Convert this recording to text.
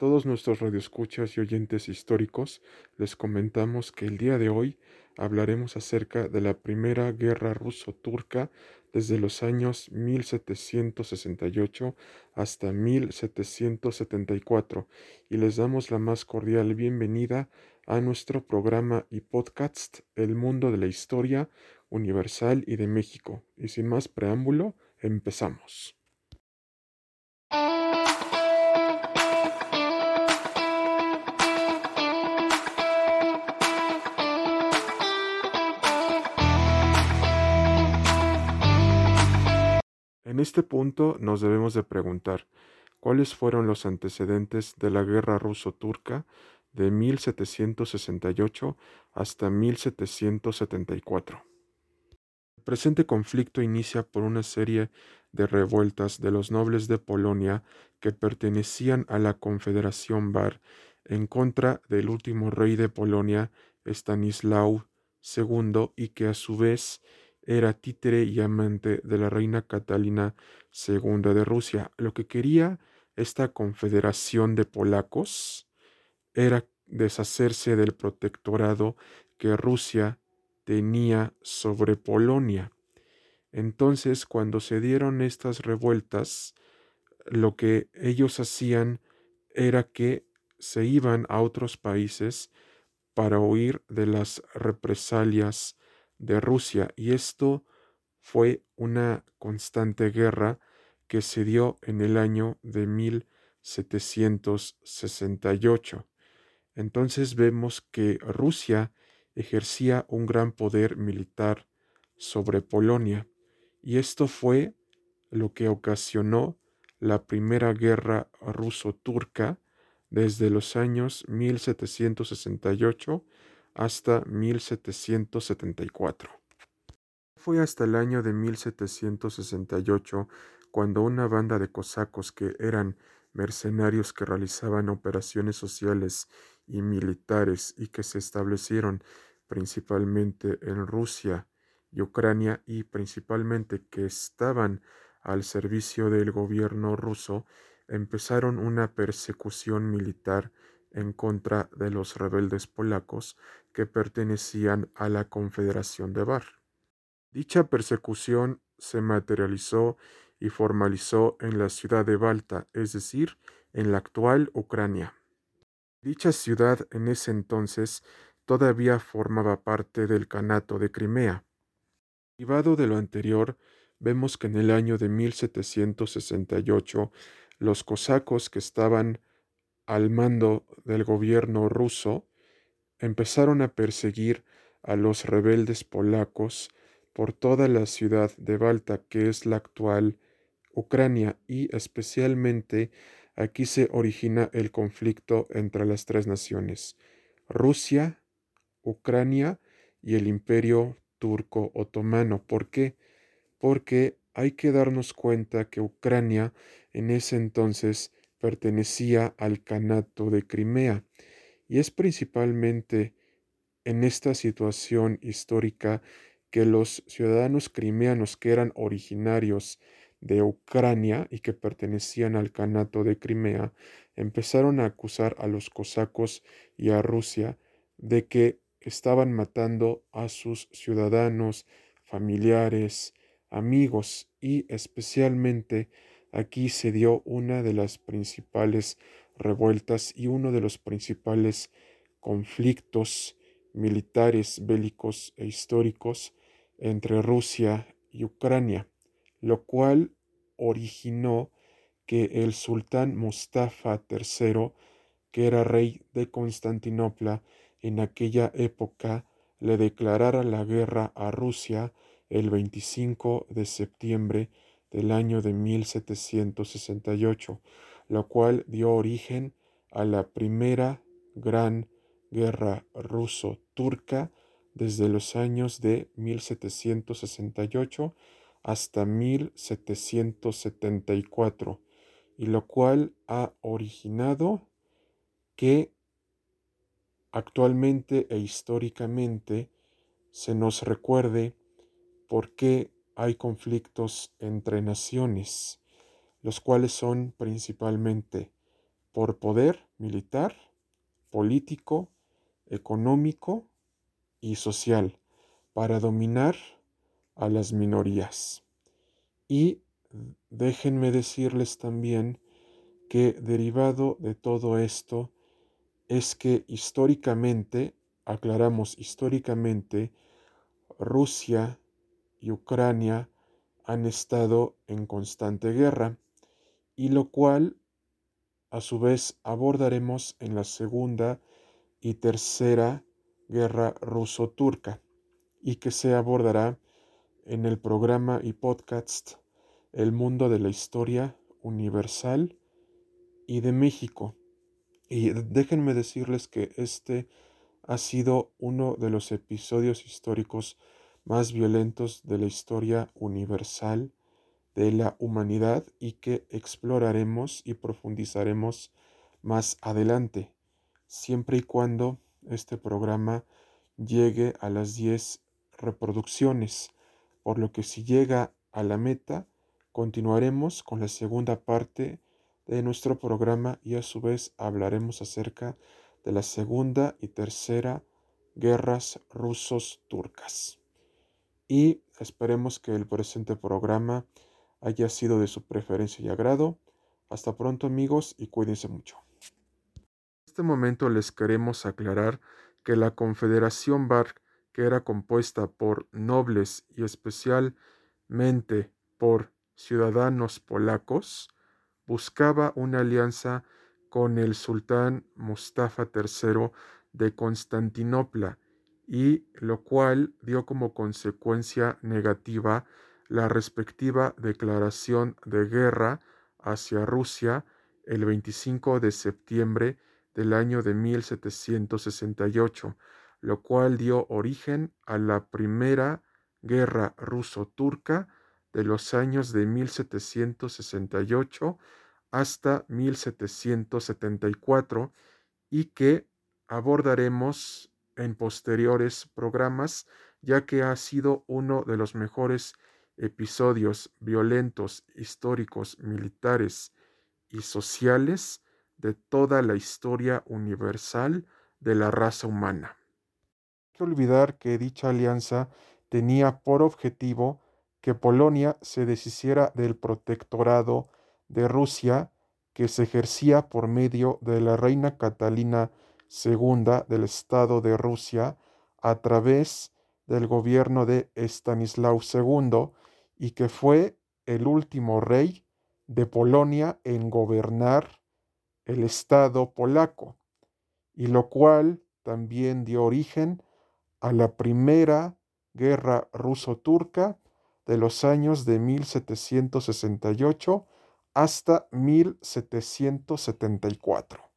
todos nuestros radioescuchas y oyentes históricos, les comentamos que el día de hoy hablaremos acerca de la primera guerra ruso-turca desde los años 1768 hasta 1774 y les damos la más cordial bienvenida a nuestro programa y podcast El mundo de la historia universal y de México. Y sin más preámbulo, empezamos. En este punto nos debemos de preguntar cuáles fueron los antecedentes de la guerra ruso-turca de 1768 hasta 1774. El presente conflicto inicia por una serie de revueltas de los nobles de Polonia que pertenecían a la Confederación Bar en contra del último rey de Polonia, Stanislao II, y que a su vez era títere y amante de la reina Catalina II de Rusia. Lo que quería esta confederación de polacos era deshacerse del protectorado que Rusia tenía sobre Polonia. Entonces, cuando se dieron estas revueltas, lo que ellos hacían era que se iban a otros países para huir de las represalias de Rusia y esto fue una constante guerra que se dio en el año de 1768. Entonces vemos que Rusia ejercía un gran poder militar sobre Polonia y esto fue lo que ocasionó la primera guerra ruso-turca desde los años 1768 hasta 1774. Fue hasta el año de 1768 cuando una banda de cosacos que eran mercenarios que realizaban operaciones sociales y militares y que se establecieron principalmente en Rusia y Ucrania y principalmente que estaban al servicio del gobierno ruso, empezaron una persecución militar en contra de los rebeldes polacos que pertenecían a la Confederación de Bar. Dicha persecución se materializó y formalizó en la ciudad de Balta, es decir, en la actual Ucrania. Dicha ciudad en ese entonces todavía formaba parte del Kanato de Crimea. Derivado de lo anterior, vemos que en el año de 1768 los cosacos que estaban al mando del gobierno ruso empezaron a perseguir a los rebeldes polacos por toda la ciudad de Balta, que es la actual Ucrania, y especialmente aquí se origina el conflicto entre las tres naciones, Rusia, Ucrania y el imperio turco otomano. ¿Por qué? Porque hay que darnos cuenta que Ucrania en ese entonces pertenecía al Canato de Crimea y es principalmente en esta situación histórica que los ciudadanos crimeanos que eran originarios de Ucrania y que pertenecían al Canato de Crimea empezaron a acusar a los cosacos y a Rusia de que estaban matando a sus ciudadanos, familiares, amigos y especialmente Aquí se dio una de las principales revueltas y uno de los principales conflictos militares, bélicos e históricos entre Rusia y Ucrania, lo cual originó que el sultán Mustafa III, que era rey de Constantinopla en aquella época, le declarara la guerra a Rusia el 25 de septiembre del año de 1768, lo cual dio origen a la primera gran guerra ruso-turca desde los años de 1768 hasta 1774, y lo cual ha originado que actualmente e históricamente se nos recuerde por qué hay conflictos entre naciones, los cuales son principalmente por poder militar, político, económico y social para dominar a las minorías. Y déjenme decirles también que derivado de todo esto es que históricamente, aclaramos históricamente, Rusia y Ucrania han estado en constante guerra, y lo cual a su vez abordaremos en la segunda y tercera guerra ruso-turca, y que se abordará en el programa y podcast El mundo de la historia universal y de México. Y déjenme decirles que este ha sido uno de los episodios históricos más violentos de la historia universal de la humanidad y que exploraremos y profundizaremos más adelante, siempre y cuando este programa llegue a las 10 reproducciones, por lo que si llega a la meta, continuaremos con la segunda parte de nuestro programa y a su vez hablaremos acerca de la segunda y tercera guerras rusos-turcas. Y esperemos que el presente programa haya sido de su preferencia y agrado. Hasta pronto amigos y cuídense mucho. En este momento les queremos aclarar que la Confederación BARC, que era compuesta por nobles y especialmente por ciudadanos polacos, buscaba una alianza con el sultán Mustafa III de Constantinopla y lo cual dio como consecuencia negativa la respectiva declaración de guerra hacia Rusia el 25 de septiembre del año de 1768, lo cual dio origen a la primera guerra ruso-turca de los años de 1768 hasta 1774 y que abordaremos en posteriores programas ya que ha sido uno de los mejores episodios violentos, históricos, militares y sociales de toda la historia universal de la raza humana. Hay que olvidar que dicha alianza tenía por objetivo que Polonia se deshiciera del protectorado de Rusia que se ejercía por medio de la reina Catalina II del Estado de Rusia a través del gobierno de Estanislao II y que fue el último rey de Polonia en gobernar el Estado polaco, y lo cual también dio origen a la primera guerra ruso-turca de los años de 1768 hasta 1774.